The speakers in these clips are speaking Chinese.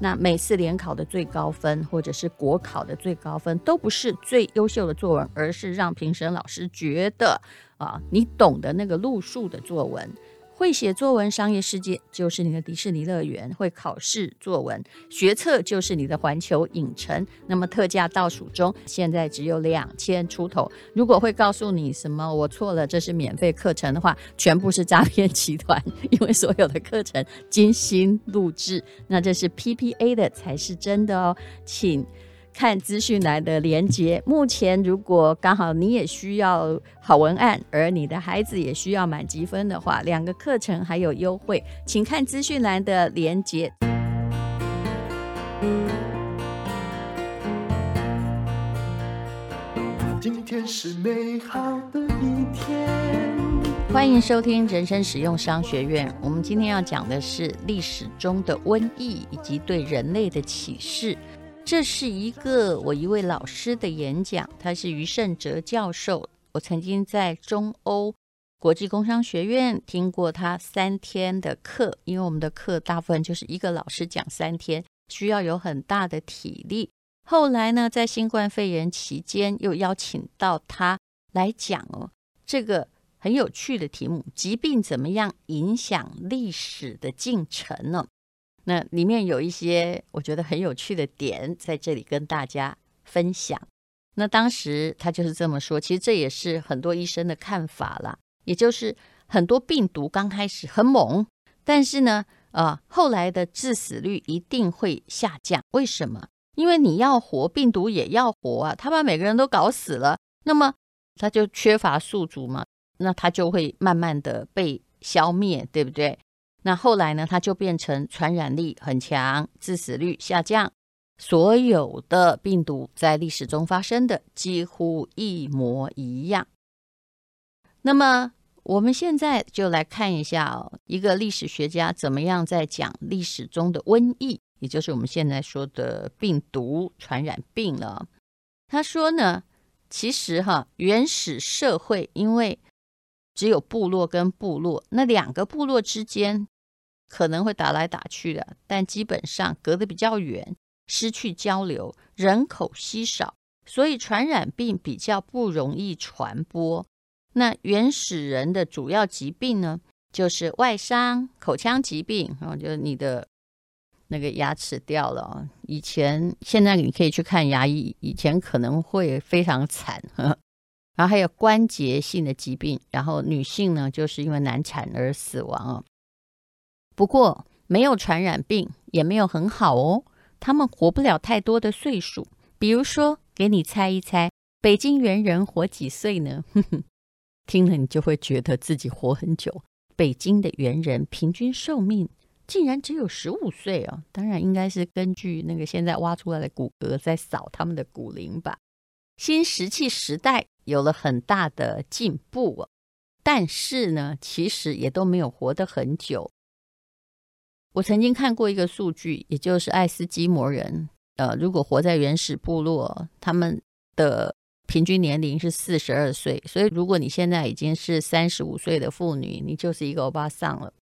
那每次联考的最高分，或者是国考的最高分，都不是最优秀的作文，而是让评审老师觉得啊，你懂得那个路数的作文。会写作文，商业世界就是你的迪士尼乐园；会考试作文，学测就是你的环球影城。那么特价倒数中，现在只有两千出头。如果会告诉你什么我错了，这是免费课程的话，全部是诈骗集团，因为所有的课程精心录制，那这是 PPA 的才是真的哦，请。看资讯栏的连接。目前，如果刚好你也需要好文案，而你的孩子也需要满级分的话，两个课程还有优惠，请看资讯栏的连接。今天是美好的一天。欢迎收听人生实用商学院。我们今天要讲的是历史中的瘟疫以及对人类的启示。这是一个我一位老师的演讲，他是余胜哲教授。我曾经在中欧国际工商学院听过他三天的课，因为我们的课大部分就是一个老师讲三天，需要有很大的体力。后来呢，在新冠肺炎期间，又邀请到他来讲哦，这个很有趣的题目：疾病怎么样影响历史的进程呢？那里面有一些我觉得很有趣的点，在这里跟大家分享。那当时他就是这么说，其实这也是很多医生的看法啦，也就是很多病毒刚开始很猛，但是呢，呃，后来的致死率一定会下降。为什么？因为你要活，病毒也要活啊，他把每个人都搞死了，那么他就缺乏宿主嘛，那他就会慢慢的被消灭，对不对？那后来呢，它就变成传染力很强，致死率下降。所有的病毒在历史中发生的几乎一模一样。那么我们现在就来看一下，一个历史学家怎么样在讲历史中的瘟疫，也就是我们现在说的病毒传染病了。他说呢，其实哈，原始社会因为只有部落跟部落，那两个部落之间可能会打来打去的，但基本上隔得比较远，失去交流，人口稀少，所以传染病比较不容易传播。那原始人的主要疾病呢，就是外伤、口腔疾病然后，就是你的那个牙齿掉了。以前现在你可以去看牙医，以前可能会非常惨。然后还有关节性的疾病，然后女性呢，就是因为难产而死亡哦。不过没有传染病也没有很好哦，他们活不了太多的岁数。比如说，给你猜一猜，北京猿人活几岁呢？哼哼，听了你就会觉得自己活很久。北京的猿人平均寿命竟然只有十五岁哦，当然应该是根据那个现在挖出来的骨骼在扫他们的骨龄吧。新石器时代有了很大的进步，但是呢，其实也都没有活得很久。我曾经看过一个数据，也就是爱斯基摩人，呃，如果活在原始部落，他们的平均年龄是四十二岁。所以，如果你现在已经是三十五岁的妇女，你就是一个欧巴桑了。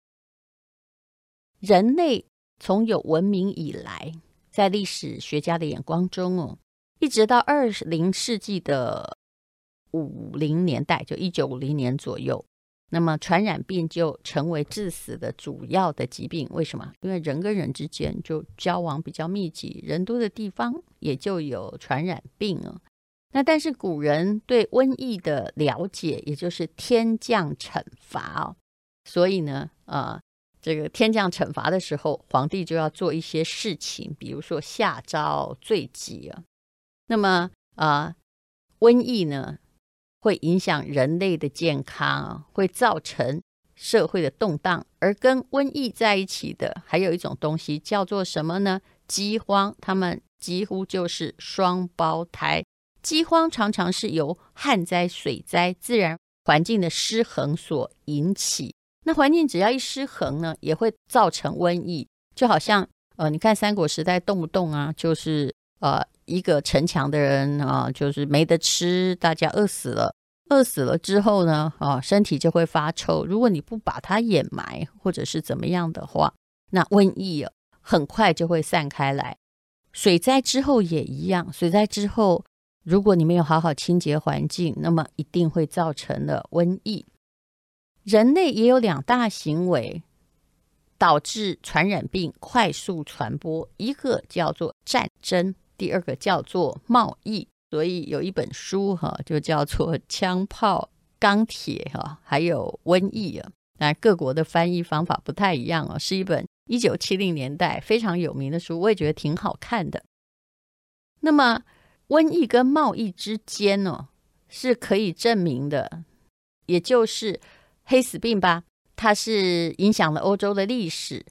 人类从有文明以来，在历史学家的眼光中哦，一直到二零世纪的五零年代，就一九五零年左右，那么传染病就成为致死的主要的疾病。为什么？因为人跟人之间就交往比较密集，人多的地方也就有传染病啊。那但是古人对瘟疫的了解，也就是天降惩罚哦，所以呢，呃，这个天降惩罚的时候，皇帝就要做一些事情，比如说下诏罪己啊。那么啊，瘟疫呢，会影响人类的健康，会造成社会的动荡，而跟瘟疫在一起的，还有一种东西叫做什么呢？饥荒，他们几乎就是双胞胎。饥荒常常是由旱灾、水灾、自然环境的失衡所引起。那环境只要一失衡呢，也会造成瘟疫。就好像呃，你看三国时代动不动啊，就是呃一个城墙的人啊，就是没得吃，大家饿死了。饿死了之后呢，啊，身体就会发臭。如果你不把它掩埋或者是怎么样的话，那瘟疫很快就会散开来。水灾之后也一样，水灾之后。如果你没有好好清洁环境，那么一定会造成了瘟疫。人类也有两大行为导致传染病快速传播，一个叫做战争，第二个叫做贸易。所以有一本书哈，就叫做《枪炮、钢铁》哈，还有瘟疫啊。那各国的翻译方法不太一样哦，是一本一九七零年代非常有名的书，我也觉得挺好看的。那么。瘟疫跟贸易之间哦，是可以证明的，也就是黑死病吧。它是影响了欧洲的历史，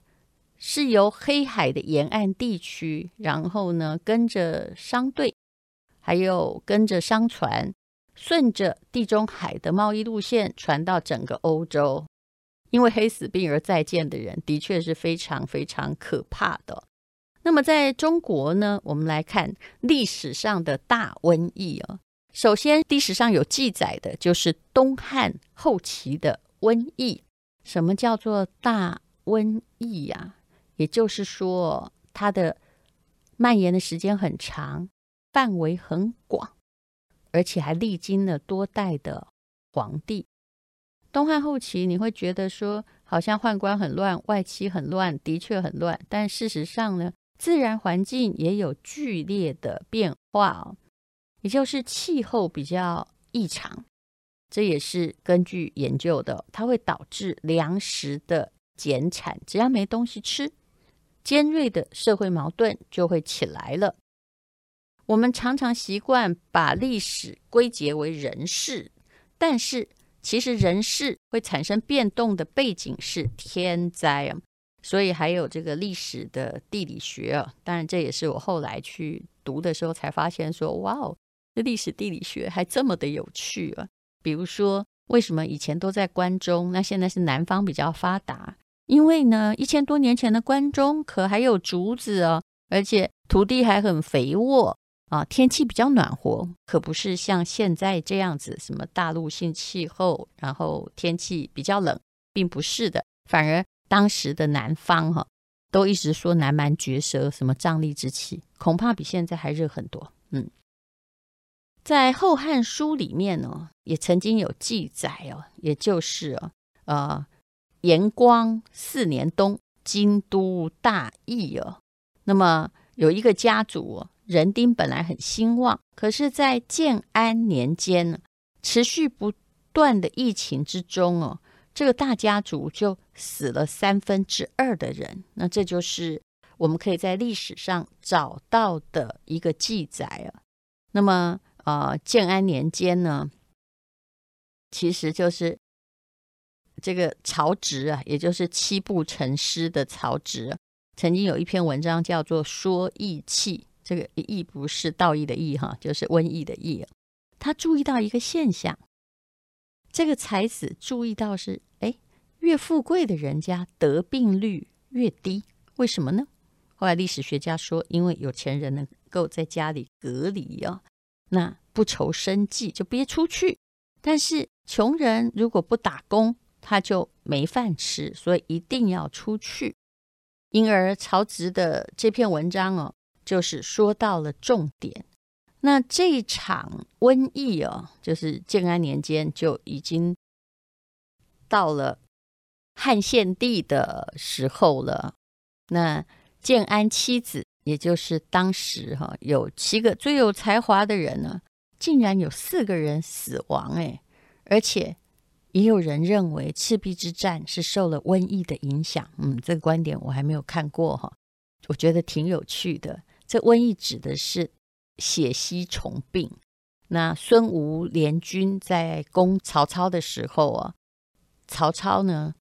是由黑海的沿岸地区，然后呢，跟着商队，还有跟着商船，顺着地中海的贸易路线传到整个欧洲。因为黑死病而再见的人，的确是非常非常可怕的。那么在中国呢，我们来看历史上的大瘟疫啊。首先，历史上有记载的就是东汉后期的瘟疫。什么叫做大瘟疫呀？也就是说，它的蔓延的时间很长，范围很广，而且还历经了多代的皇帝。东汉后期，你会觉得说，好像宦官很乱，外戚很乱，的确很乱。但事实上呢？自然环境也有剧烈的变化哦，也就是气候比较异常，这也是根据研究的，它会导致粮食的减产。只要没东西吃，尖锐的社会矛盾就会起来了。我们常常习惯把历史归结为人事，但是其实人事会产生变动的背景是天灾啊。所以还有这个历史的地理学啊，当然这也是我后来去读的时候才发现说，哇哦，这历史地理学还这么的有趣啊！比如说，为什么以前都在关中，那现在是南方比较发达？因为呢，一千多年前的关中可还有竹子哦，而且土地还很肥沃啊，天气比较暖和，可不是像现在这样子，什么大陆性气候，然后天气比较冷，并不是的，反而。当时的南方哈，都一直说南蛮绝舌，什么瘴疠之气，恐怕比现在还热很多。嗯，在《后汉书》里面呢，也曾经有记载哦，也就是哦，呃，延光四年冬，京都大疫哦。那么有一个家族，人丁本来很兴旺，可是，在建安年间呢，持续不断的疫情之中哦。这个大家族就死了三分之二的人，那这就是我们可以在历史上找到的一个记载啊。那么，呃，建安年间呢，其实就是这个曹植啊，也就是七步成诗的曹植，曾经有一篇文章叫做《说义气》，这个“疫”不是道义的“疫”哈，就是瘟疫的“疫”。他注意到一个现象。这个才子注意到是，哎，越富贵的人家得病率越低，为什么呢？后来历史学家说，因为有钱人能够在家里隔离哦，那不愁生计就别出去。但是穷人如果不打工，他就没饭吃，所以一定要出去。因而曹植的这篇文章哦，就是说到了重点。那这一场瘟疫哦，就是建安年间就已经到了汉献帝的时候了。那建安七子，也就是当时哈有七个最有才华的人呢，竟然有四个人死亡哎，而且也有人认为赤壁之战是受了瘟疫的影响。嗯，这个观点我还没有看过哈，我觉得挺有趣的。这瘟疫指的是。血吸虫病。那孙吴联军在攻曹操的时候啊，曹操呢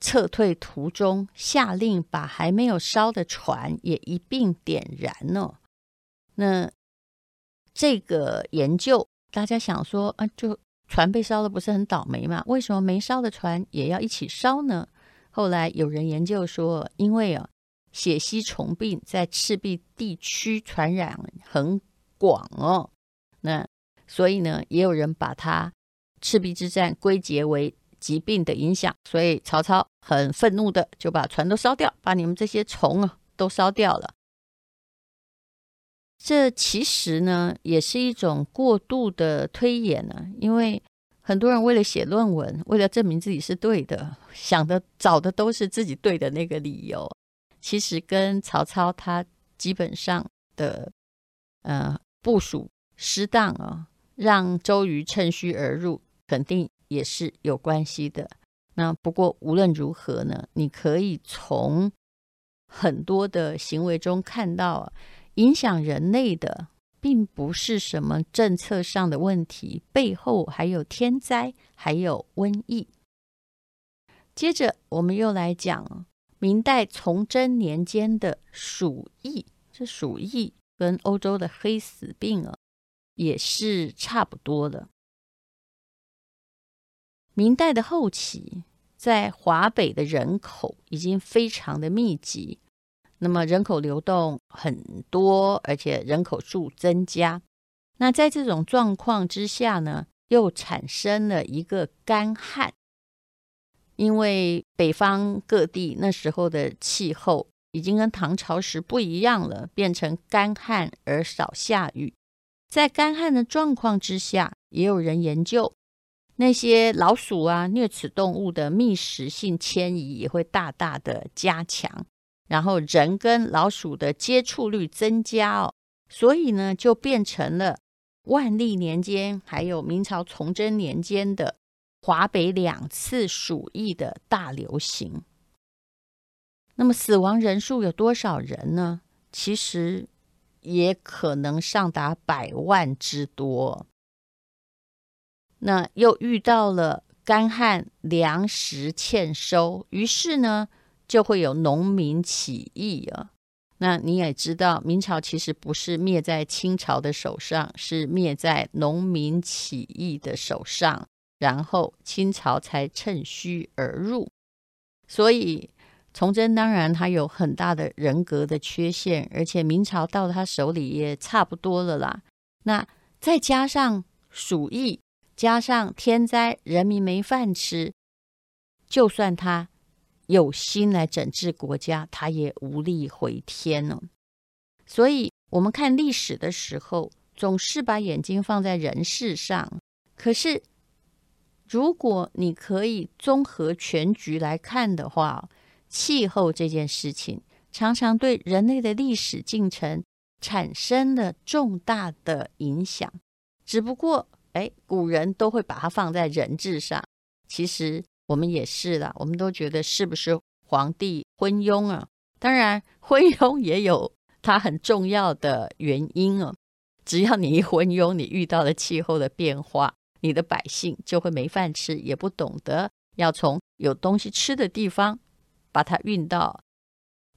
撤退途中，下令把还没有烧的船也一并点燃了。那这个研究，大家想说啊，就船被烧了，不是很倒霉吗？为什么没烧的船也要一起烧呢？后来有人研究说，因为啊，血吸虫病在赤壁地区传染很广哦，那所以呢，也有人把它赤壁之战归结为疾病的影响，所以曹操很愤怒的就把船都烧掉，把你们这些虫啊都烧掉了。这其实呢，也是一种过度的推演呢，因为很多人为了写论文，为了证明自己是对的，想的找的都是自己对的那个理由，其实跟曹操他基本上的呃。部署失当啊，让周瑜趁虚而入，肯定也是有关系的。那不过无论如何呢，你可以从很多的行为中看到，影响人类的并不是什么政策上的问题，背后还有天灾，还有瘟疫。接着我们又来讲明代崇祯年间的鼠疫，这鼠疫。跟欧洲的黑死病啊，也是差不多的。明代的后期，在华北的人口已经非常的密集，那么人口流动很多，而且人口数增加。那在这种状况之下呢，又产生了一个干旱，因为北方各地那时候的气候。已经跟唐朝时不一样了，变成干旱而少下雨。在干旱的状况之下，也有人研究那些老鼠啊、啮齿动物的觅食性迁移也会大大的加强，然后人跟老鼠的接触率增加哦，所以呢，就变成了万历年间还有明朝崇祯年间的华北两次鼠疫的大流行。那么死亡人数有多少人呢？其实也可能上达百万之多。那又遇到了干旱，粮食欠收，于是呢就会有农民起义啊。那你也知道，明朝其实不是灭在清朝的手上，是灭在农民起义的手上，然后清朝才趁虚而入，所以。崇祯当然他有很大的人格的缺陷，而且明朝到他手里也差不多了啦。那再加上鼠疫，加上天灾，人民没饭吃，就算他有心来整治国家，他也无力回天了。所以，我们看历史的时候，总是把眼睛放在人事上。可是，如果你可以综合全局来看的话，气候这件事情常常对人类的历史进程产生了重大的影响，只不过，哎，古人都会把它放在人治上。其实我们也是啦，我们都觉得是不是皇帝昏庸啊？当然，昏庸也有它很重要的原因啊。只要你一昏庸，你遇到了气候的变化，你的百姓就会没饭吃，也不懂得要从有东西吃的地方。把它运到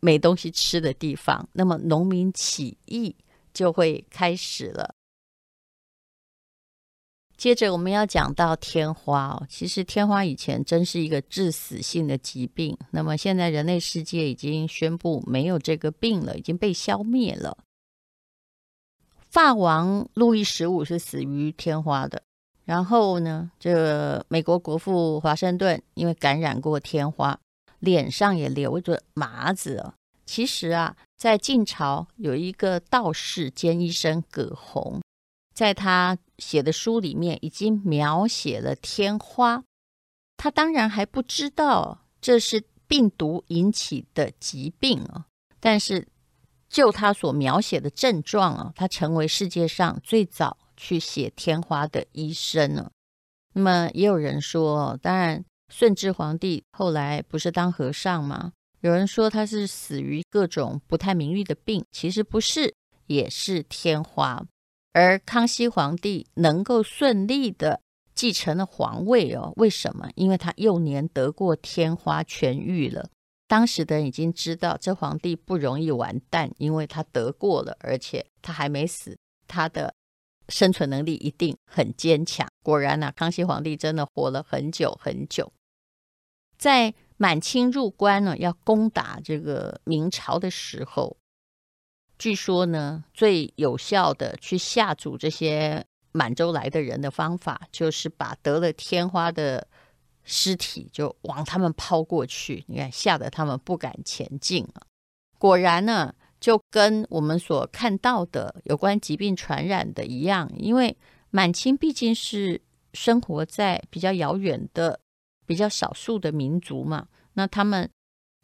没东西吃的地方，那么农民起义就会开始了。接着我们要讲到天花哦，其实天花以前真是一个致死性的疾病，那么现在人类世界已经宣布没有这个病了，已经被消灭了。法王路易十五是死于天花的，然后呢，这美国国父华盛顿因为感染过天花。脸上也留着麻子，其实啊，在晋朝有一个道士兼医生葛洪，在他写的书里面已经描写了天花。他当然还不知道这是病毒引起的疾病啊，但是就他所描写的症状啊，他成为世界上最早去写天花的医生呢。那么也有人说，当然顺治皇帝后来不是当和尚吗？有人说他是死于各种不太名誉的病，其实不是，也是天花。而康熙皇帝能够顺利的继承了皇位哦，为什么？因为他幼年得过天花痊愈了。当时的人已经知道这皇帝不容易完蛋，因为他得过了，而且他还没死，他的生存能力一定很坚强。果然呐、啊，康熙皇帝真的活了很久很久，在。满清入关呢，要攻打这个明朝的时候，据说呢，最有效的去吓阻这些满洲来的人的方法，就是把得了天花的尸体就往他们抛过去，你看，吓得他们不敢前进啊。果然呢，就跟我们所看到的有关疾病传染的一样，因为满清毕竟是生活在比较遥远的。比较少数的民族嘛，那他们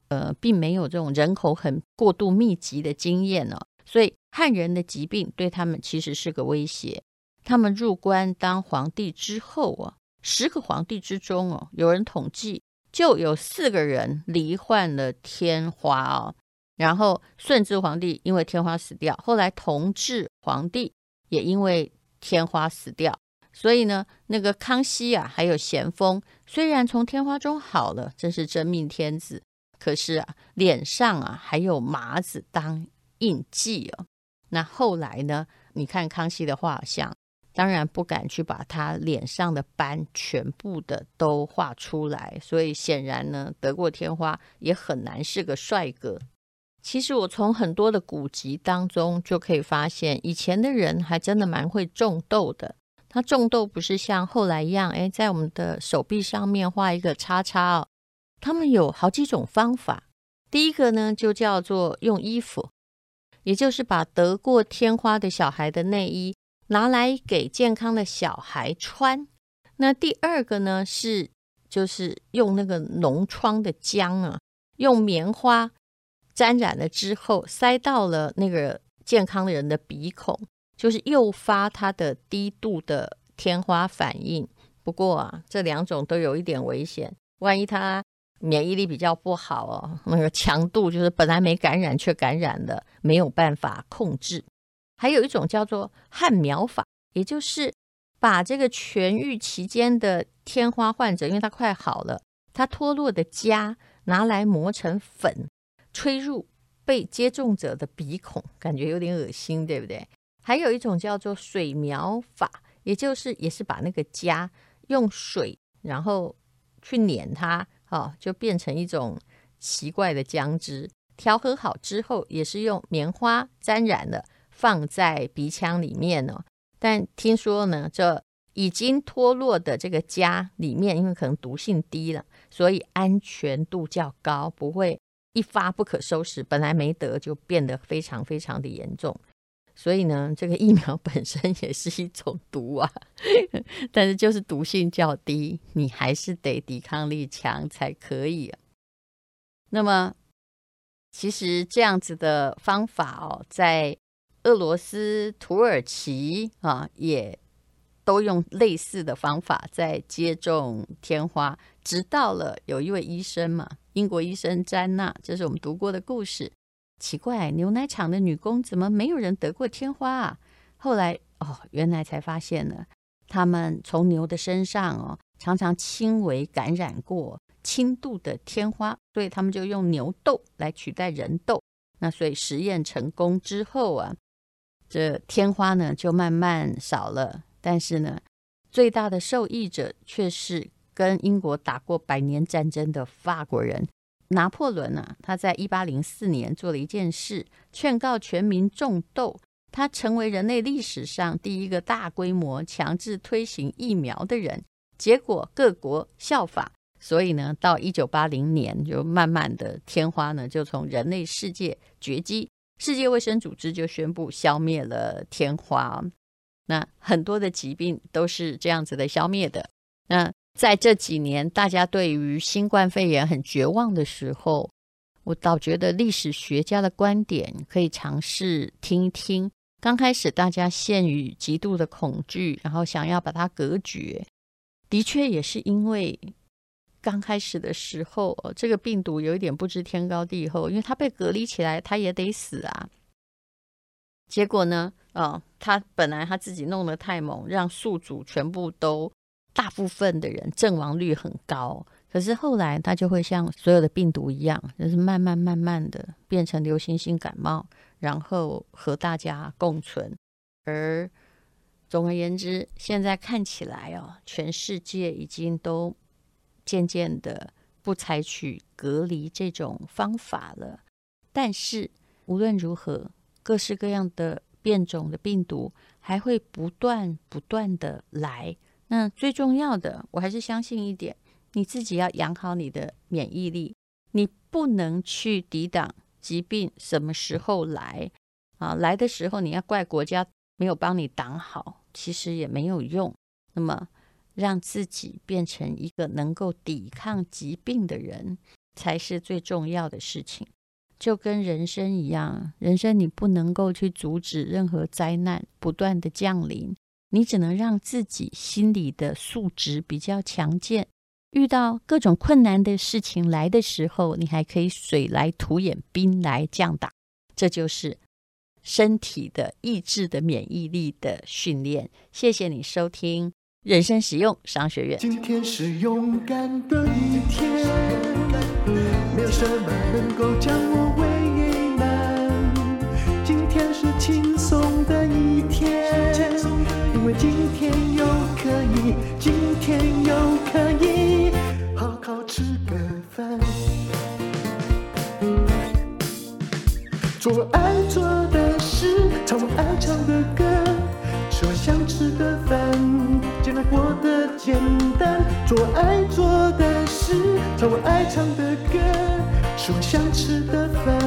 呃并没有这种人口很过度密集的经验呢、哦，所以汉人的疾病对他们其实是个威胁。他们入关当皇帝之后啊，十个皇帝之中哦，有人统计就有四个人罹患了天花哦。然后顺治皇帝因为天花死掉，后来同治皇帝也因为天花死掉。所以呢，那个康熙啊，还有咸丰，虽然从天花中好了，真是真命天子，可是啊，脸上啊还有麻子当印记哦。那后来呢，你看康熙的画像，当然不敢去把他脸上的斑全部的都画出来，所以显然呢，得过天花也很难是个帅哥。其实我从很多的古籍当中就可以发现，以前的人还真的蛮会种豆的。他种豆不是像后来一样，哎，在我们的手臂上面画一个叉叉哦。他们有好几种方法。第一个呢，就叫做用衣服，也就是把得过天花的小孩的内衣拿来给健康的小孩穿。那第二个呢，是就是用那个脓疮的浆啊，用棉花沾染了之后，塞到了那个健康人的鼻孔。就是诱发他的低度的天花反应。不过啊，这两种都有一点危险。万一他免疫力比较不好哦，那个强度就是本来没感染却感染了，没有办法控制。还有一种叫做汗苗法，也就是把这个痊愈期间的天花患者，因为他快好了，他脱落的痂拿来磨成粉，吹入被接种者的鼻孔，感觉有点恶心，对不对？还有一种叫做水苗法，也就是也是把那个痂用水，然后去碾它，哦，就变成一种奇怪的浆汁。调和好之后，也是用棉花沾染了，放在鼻腔里面哦。但听说呢，这已经脱落的这个痂里面，因为可能毒性低了，所以安全度较高，不会一发不可收拾。本来没得，就变得非常非常的严重。所以呢，这个疫苗本身也是一种毒啊，但是就是毒性较低，你还是得抵抗力强才可以。那么，其实这样子的方法哦，在俄罗斯、土耳其啊，也都用类似的方法在接种天花。直到了有一位医生嘛，英国医生詹娜，这是我们读过的故事。奇怪，牛奶厂的女工怎么没有人得过天花啊？后来哦，原来才发现呢，他们从牛的身上哦，常常轻微感染过轻度的天花，所以他们就用牛痘来取代人痘。那所以实验成功之后啊，这天花呢就慢慢少了。但是呢，最大的受益者却是跟英国打过百年战争的法国人。拿破仑啊，他在一八零四年做了一件事，劝告全民种豆。他成为人类历史上第一个大规模强制推行疫苗的人。结果各国效法，所以呢，到一九八零年，就慢慢的天花呢就从人类世界绝迹，世界卫生组织就宣布消灭了天花。那很多的疾病都是这样子的消灭的。那在这几年，大家对于新冠肺炎很绝望的时候，我倒觉得历史学家的观点可以尝试听一听。刚开始大家陷于极度的恐惧，然后想要把它隔绝，的确也是因为。刚开始的时候，这个病毒有一点不知天高地厚，因为它被隔离起来，它也得死啊。结果呢，哦，他本来他自己弄得太猛，让宿主全部都大部分的人阵亡率很高。可是后来它就会像所有的病毒一样，就是慢慢慢慢的变成流行性感冒，然后和大家共存。而总而言之，现在看起来哦，全世界已经都。渐渐的不采取隔离这种方法了，但是无论如何，各式各样的变种的病毒还会不断不断的来。那最重要的，我还是相信一点，你自己要养好你的免疫力，你不能去抵挡疾病什么时候来啊？来的时候你要怪国家没有帮你挡好，其实也没有用。那么。让自己变成一个能够抵抗疾病的人，才是最重要的事情。就跟人生一样，人生你不能够去阻止任何灾难不断的降临，你只能让自己心理的素质比较强健。遇到各种困难的事情来的时候，你还可以水来土掩，兵来将挡。这就是身体的意志的免疫力的训练。谢谢你收听。人生实用商学院。今天是勇敢的一天，没有什么能够将我为难。今天是轻松天又可以好好吃个饭，做爱做的事，唱我爱唱的歌，吃我想吃的饭。尽量过得简单，做爱做的事，唱我爱唱的歌，吃我想吃的饭。